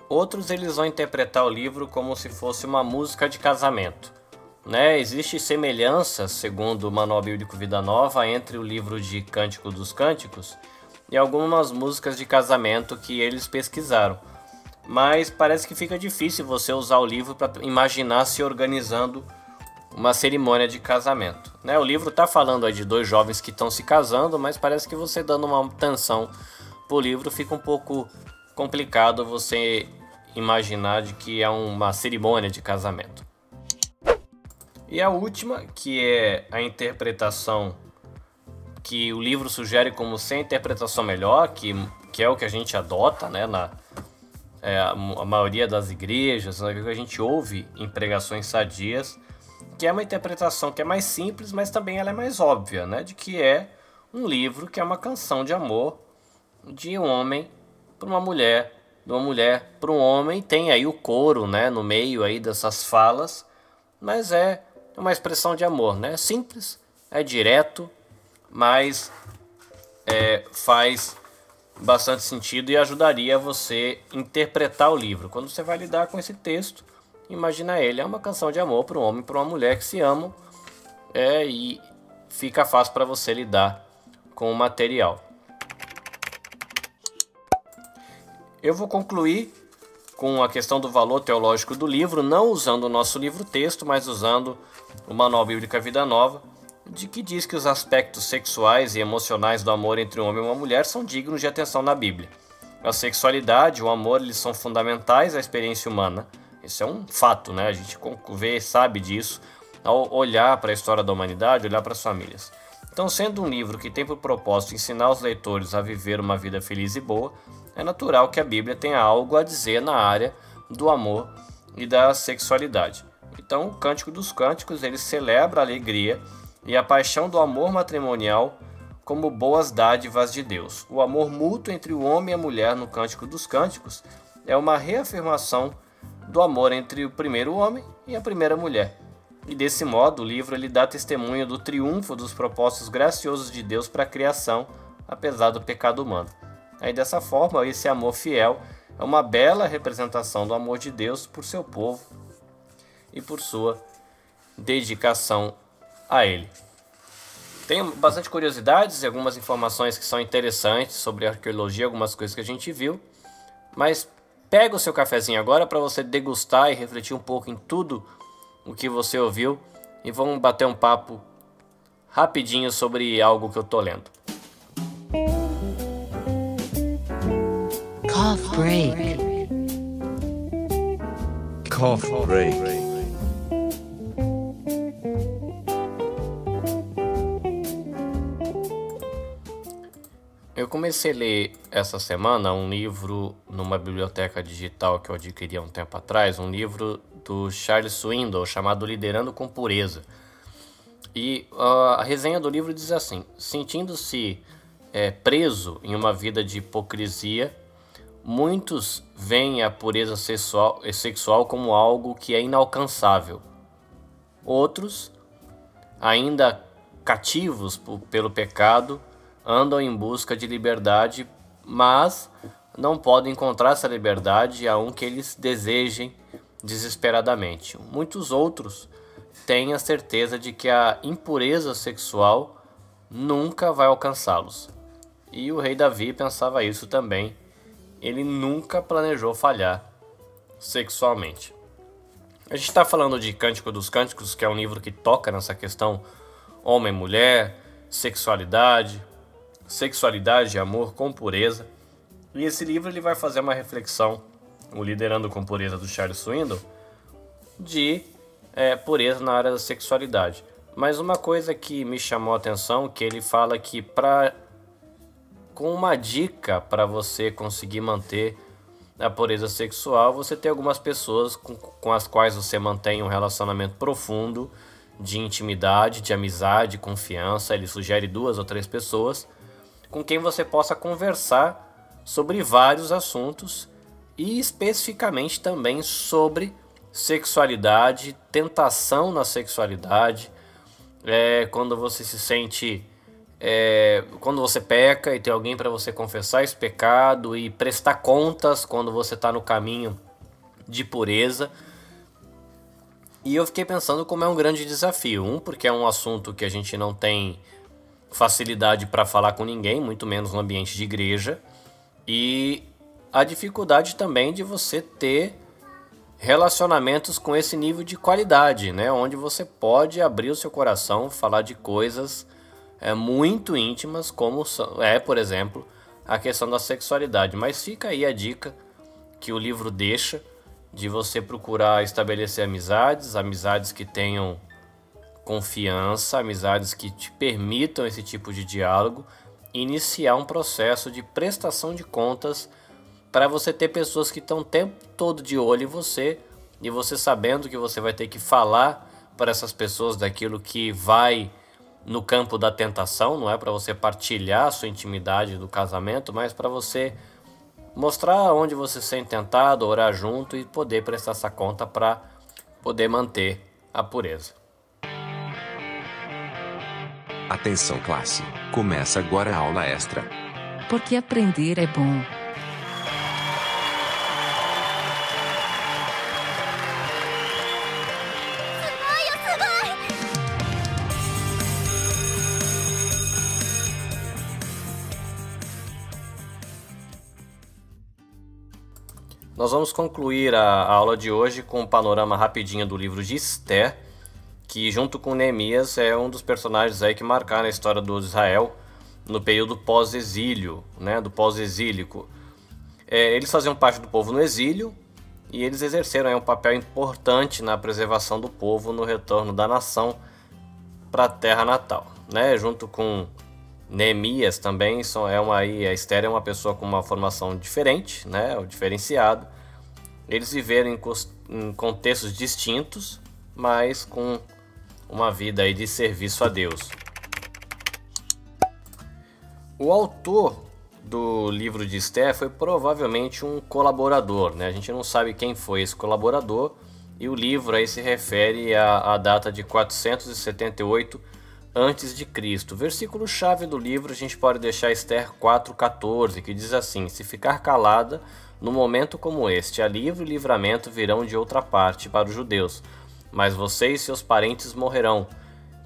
Outros eles vão interpretar o livro como se fosse uma música de casamento. Né? Existe semelhança, segundo o Manual Bíblico Vida Nova, entre o livro de Cântico dos Cânticos e algumas músicas de casamento que eles pesquisaram. Mas parece que fica difícil você usar o livro para imaginar se organizando uma cerimônia de casamento. Né? O livro está falando de dois jovens que estão se casando, mas parece que você dando uma atenção para o livro fica um pouco complicado você imaginar de que é uma cerimônia de casamento. E a última, que é a interpretação que o livro sugere como sem interpretação melhor, que, que é o que a gente adota né, na é, a, a, maioria das igrejas, né, que a gente ouve em pregações sadias, que é uma interpretação que é mais simples, mas também ela é mais óbvia, né, de que é um livro que é uma canção de amor de um homem para uma mulher, de uma mulher para um homem, tem aí o coro, né, no meio aí dessas falas, mas é uma expressão de amor, né? Simples, é direto, mas é, faz bastante sentido e ajudaria você interpretar o livro. Quando você vai lidar com esse texto, imagina ele é uma canção de amor para um homem e para uma mulher que se amam é, e fica fácil para você lidar com o material. Eu vou concluir com a questão do valor teológico do livro, não usando o nosso livro texto, mas usando o Manual Bíblico Vida Nova de que diz que os aspectos sexuais e emocionais do amor entre um homem e uma mulher são dignos de atenção na Bíblia. A sexualidade o amor eles são fundamentais à experiência humana. Isso é um fato, né? A gente vê, sabe disso ao olhar para a história da humanidade, olhar para as famílias. Então, sendo um livro que tem por propósito ensinar os leitores a viver uma vida feliz e boa, é natural que a Bíblia tenha algo a dizer na área do amor e da sexualidade. Então, o Cântico dos Cânticos ele celebra a alegria e a paixão do amor matrimonial como boas dádivas de Deus. O amor mútuo entre o homem e a mulher no Cântico dos Cânticos é uma reafirmação do amor entre o primeiro homem e a primeira mulher. E desse modo, o livro ele dá testemunho do triunfo dos propósitos graciosos de Deus para a criação, apesar do pecado humano. Aí dessa forma, esse amor fiel é uma bela representação do amor de Deus por seu povo e por sua dedicação a ele. Tem bastante curiosidades e algumas informações que são interessantes sobre arqueologia, algumas coisas que a gente viu. Mas pega o seu cafezinho agora para você degustar e refletir um pouco em tudo o que você ouviu e vamos bater um papo rapidinho sobre algo que eu tô lendo. Cough break. Cough break. Comecei a ler essa semana um livro numa biblioteca digital que eu adquiri há um tempo atrás, um livro do Charles Swindoll chamado Liderando com Pureza. E uh, a resenha do livro diz assim: sentindo-se é, preso em uma vida de hipocrisia, muitos veem a pureza sexual, sexual como algo que é inalcançável. Outros, ainda cativos pelo pecado, andam em busca de liberdade, mas não podem encontrar essa liberdade a um que eles desejem desesperadamente. Muitos outros têm a certeza de que a impureza sexual nunca vai alcançá-los. E o rei Davi pensava isso também. Ele nunca planejou falhar sexualmente. A gente está falando de Cântico dos Cânticos, que é um livro que toca nessa questão homem-mulher, sexualidade, Sexualidade e Amor com Pureza. E esse livro ele vai fazer uma reflexão, o Liderando com Pureza do Charles Swindoll, de é, pureza na área da sexualidade. Mas uma coisa que me chamou a atenção, que ele fala que para com uma dica para você conseguir manter a pureza sexual, você tem algumas pessoas com, com as quais você mantém um relacionamento profundo de intimidade, de amizade, confiança. Ele sugere duas ou três pessoas com quem você possa conversar sobre vários assuntos e especificamente também sobre sexualidade, tentação na sexualidade, é, quando você se sente. É, quando você peca e tem alguém para você confessar esse pecado e prestar contas quando você está no caminho de pureza. E eu fiquei pensando como é um grande desafio. Um, porque é um assunto que a gente não tem facilidade para falar com ninguém, muito menos no ambiente de igreja, e a dificuldade também de você ter relacionamentos com esse nível de qualidade, né? Onde você pode abrir o seu coração, falar de coisas é, muito íntimas, como é, por exemplo, a questão da sexualidade. Mas fica aí a dica que o livro deixa de você procurar estabelecer amizades, amizades que tenham confiança, amizades que te permitam esse tipo de diálogo, iniciar um processo de prestação de contas para você ter pessoas que estão o tempo todo de olho em você e você sabendo que você vai ter que falar para essas pessoas daquilo que vai no campo da tentação, não é para você partilhar a sua intimidade do casamento, mas para você mostrar onde você se sente tentado, orar junto e poder prestar essa conta para poder manter a pureza. Atenção classe, começa agora a aula extra. Porque aprender é bom. Nós vamos concluir a aula de hoje com um panorama rapidinho do livro de Esther que junto com Neemias é um dos personagens aí que marcaram a história do Israel no período pós-exílio, né, do pós-exílico. É, eles faziam parte do povo no exílio e eles exerceram aí, um papel importante na preservação do povo no retorno da nação para a terra natal, né, junto com Neemias também são, é uma aí a Esther é uma pessoa com uma formação diferente, né, o diferenciado. Eles viveram em, em contextos distintos, mas com uma vida aí de serviço a Deus. O autor do livro de Esther foi provavelmente um colaborador, né? A gente não sabe quem foi esse colaborador e o livro aí se refere à, à data de 478 antes de Cristo. Versículo chave do livro a gente pode deixar Esther 4:14, que diz assim: Se ficar calada no momento como este, a e livramento virão de outra parte para os judeus, mas você e seus parentes morrerão.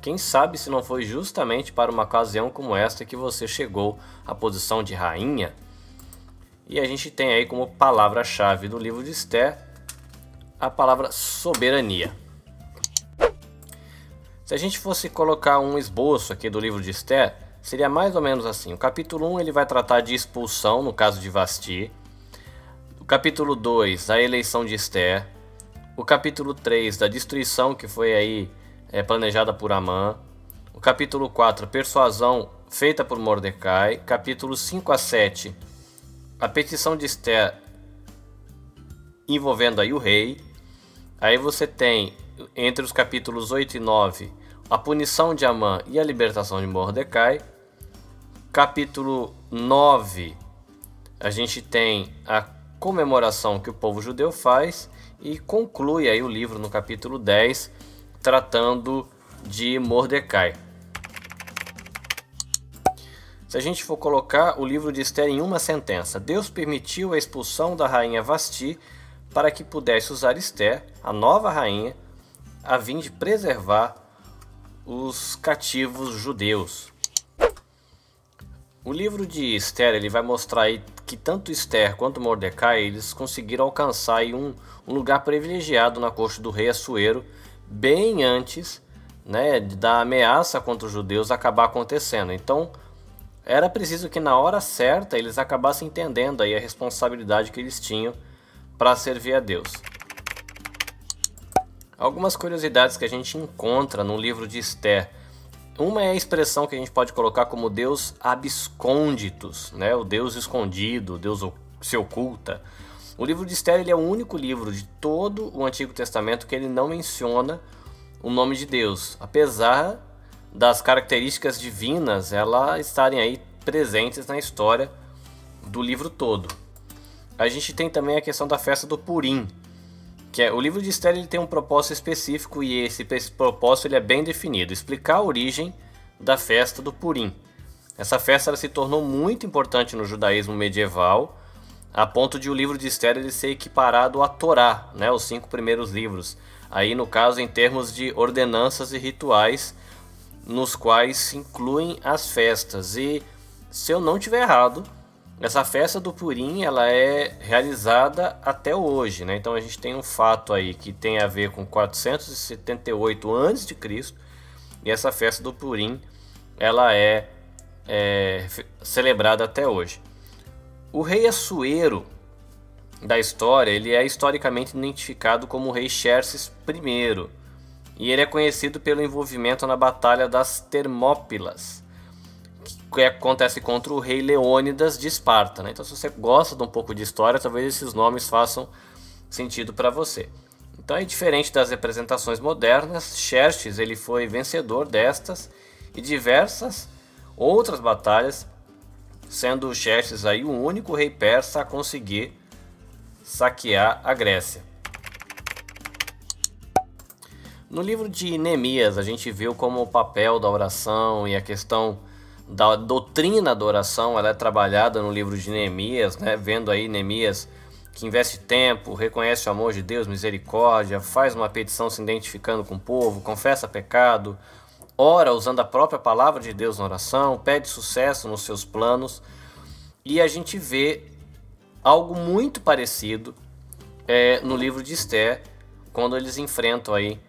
Quem sabe se não foi justamente para uma ocasião como esta que você chegou à posição de rainha? E a gente tem aí como palavra-chave do livro de Esther a palavra soberania. Se a gente fosse colocar um esboço aqui do livro de Esther, seria mais ou menos assim. O capítulo 1 ele vai tratar de expulsão, no caso de Vasti. O capítulo 2, a eleição de Esther. O capítulo 3, da destruição que foi aí é, planejada por Amã. O capítulo 4, persuasão feita por Mordecai. Capítulo 5 a 7, a petição de Esther envolvendo aí o rei. Aí você tem entre os capítulos 8 e 9 a punição de Amã e a libertação de Mordecai. Capítulo 9 a gente tem a comemoração que o povo judeu faz e conclui aí o livro no capítulo 10 tratando de Mordecai. Se a gente for colocar o livro de Esther em uma sentença, Deus permitiu a expulsão da rainha Vasti para que pudesse usar Esther, a nova rainha, a fim de preservar os cativos judeus. O livro de Esther ele vai mostrar aí que tanto Esther quanto Mordecai eles conseguiram alcançar um, um lugar privilegiado na corte do rei Assuero bem antes né, da ameaça contra os judeus acabar acontecendo. Então era preciso que na hora certa eles acabassem entendendo aí a responsabilidade que eles tinham para servir a Deus. Algumas curiosidades que a gente encontra no livro de Esther. Uma é a expressão que a gente pode colocar como Deus abscônditos, né? o Deus escondido, o Deus se oculta. O livro de Esther ele é o único livro de todo o Antigo Testamento que ele não menciona o nome de Deus, apesar das características divinas ela estarem aí presentes na história do livro todo. A gente tem também a questão da festa do Purim, que é o livro de Esther ele tem um propósito específico e esse, esse propósito ele é bem definido, explicar a origem da festa do Purim. Essa festa ela se tornou muito importante no judaísmo medieval, a ponto de o livro de Esther ele ser equiparado à Torá, né, os cinco primeiros livros. Aí no caso em termos de ordenanças e rituais nos quais se incluem as festas. E se eu não tiver errado, essa festa do Purim ela é realizada até hoje, né? Então a gente tem um fato aí que tem a ver com 478 a.C. e essa festa do Purim ela é, é celebrada até hoje. O rei Assuero da história ele é historicamente identificado como o rei Xerxes I e ele é conhecido pelo envolvimento na Batalha das Termópilas, que acontece contra o rei Leônidas de Esparta. Né? Então, se você gosta de um pouco de história, talvez esses nomes façam sentido para você. Então, é diferente das representações modernas, Xerxes ele foi vencedor destas e diversas outras batalhas, sendo Xerxes aí o único rei persa a conseguir saquear a Grécia. No livro de Neemias, a gente viu como o papel da oração e a questão da doutrina da oração ela é trabalhada no livro de Neemias, né? vendo aí Neemias que investe tempo, reconhece o amor de Deus, misericórdia, faz uma petição se identificando com o povo, confessa pecado, ora usando a própria palavra de Deus na oração, pede sucesso nos seus planos. E a gente vê algo muito parecido é, no livro de Esther, quando eles enfrentam aí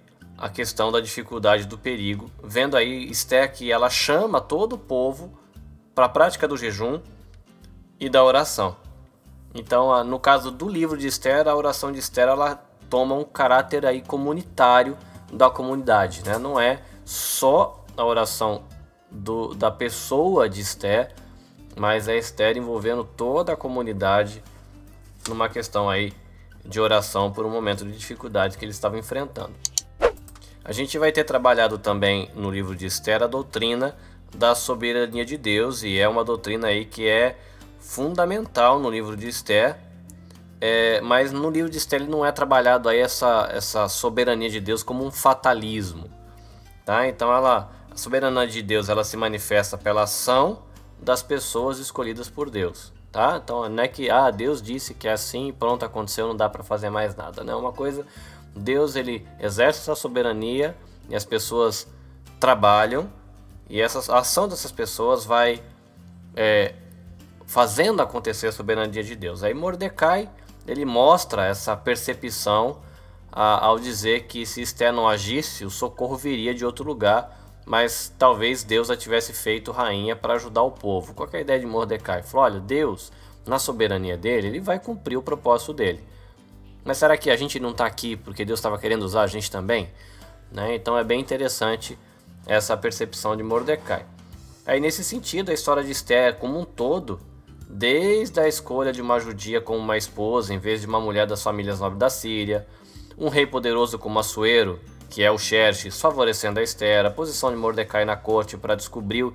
a questão da dificuldade do perigo, vendo aí Esther que ela chama todo o povo para a prática do jejum e da oração. Então, no caso do livro de Esther, a oração de Esther ela toma um caráter aí comunitário da comunidade, né? Não é só a oração do, da pessoa de Esther, mas é Esther envolvendo toda a comunidade numa questão aí de oração por um momento de dificuldade que eles estavam enfrentando. A gente vai ter trabalhado também no livro de Esther a doutrina da soberania de Deus, e é uma doutrina aí que é fundamental no livro de Esther, É, mas no livro de Esther não é trabalhado aí essa, essa soberania de Deus como um fatalismo. Tá? Então ela, a soberania de Deus ela se manifesta pela ação das pessoas escolhidas por Deus. Tá? Então não é que ah, Deus disse que é assim pronto, aconteceu, não dá para fazer mais nada. Não é uma coisa, Deus ele exerce essa soberania e as pessoas trabalham e essa, a ação dessas pessoas vai é, fazendo acontecer a soberania de Deus. Aí Mordecai ele mostra essa percepção a, ao dizer que se Esther não agisse, o socorro viria de outro lugar, mas talvez Deus a tivesse feito rainha para ajudar o povo. Qual é a ideia de Mordecai? Falou, olha, Deus, na soberania dele, ele vai cumprir o propósito dele. Mas será que a gente não está aqui porque Deus estava querendo usar a gente também? Né? Então é bem interessante essa percepção de Mordecai. Aí nesse sentido, a história de Esther como um todo, desde a escolha de uma judia como uma esposa em vez de uma mulher das famílias nobres da Síria, um rei poderoso como Assuero, que é o Xerxes, favorecendo a Esther, a posição de Mordecai na corte para descobrir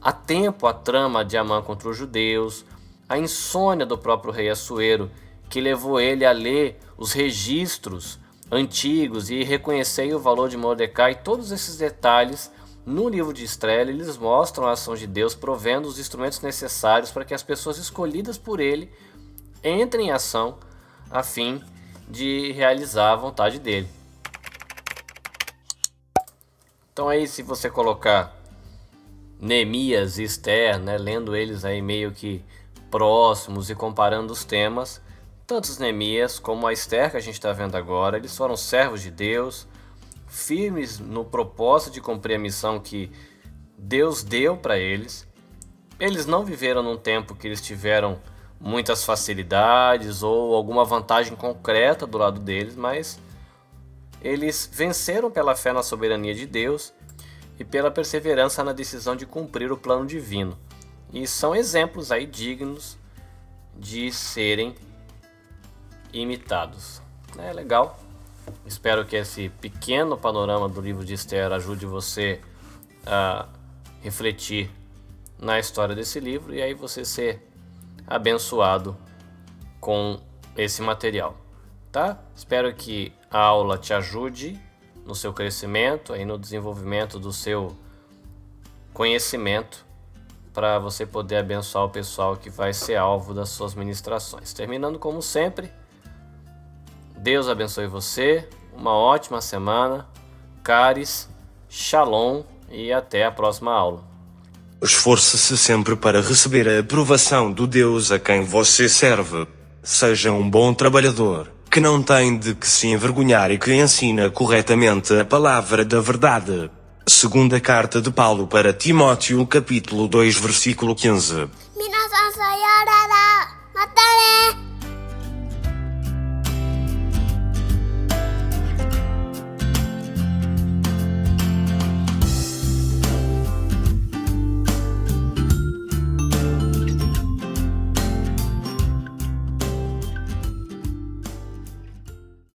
a tempo a trama de Amã contra os judeus, a insônia do próprio rei Assuero, que levou ele a ler os registros antigos e reconhecer o valor de Mordecai, todos esses detalhes no livro de Estrela eles mostram a ação de Deus provendo os instrumentos necessários para que as pessoas escolhidas por ele entrem em ação a fim de realizar a vontade dele. Então aí se você colocar Neemias e Esther, né, lendo eles aí meio que próximos e comparando os temas, tanto os Neemias como a Esther que a gente está vendo agora, eles foram servos de Deus, firmes no propósito de cumprir a missão que Deus deu para eles. Eles não viveram num tempo que eles tiveram muitas facilidades ou alguma vantagem concreta do lado deles, mas eles venceram pela fé na soberania de Deus e pela perseverança na decisão de cumprir o plano divino. E são exemplos aí dignos de serem imitados. É legal. Espero que esse pequeno panorama do livro de Esther ajude você a refletir na história desse livro e aí você ser abençoado com esse material, tá? Espero que a aula te ajude no seu crescimento e no desenvolvimento do seu conhecimento para você poder abençoar o pessoal que vai ser alvo das suas ministrações. Terminando como sempre, Deus abençoe você, uma ótima semana, caris, shalom e até a próxima aula. Esforce-se sempre para receber a aprovação do Deus a quem você serve. Seja um bom trabalhador, que não tem de que se envergonhar e que ensina corretamente a palavra da verdade. Segunda carta de Paulo para Timóteo, capítulo 2, versículo 15.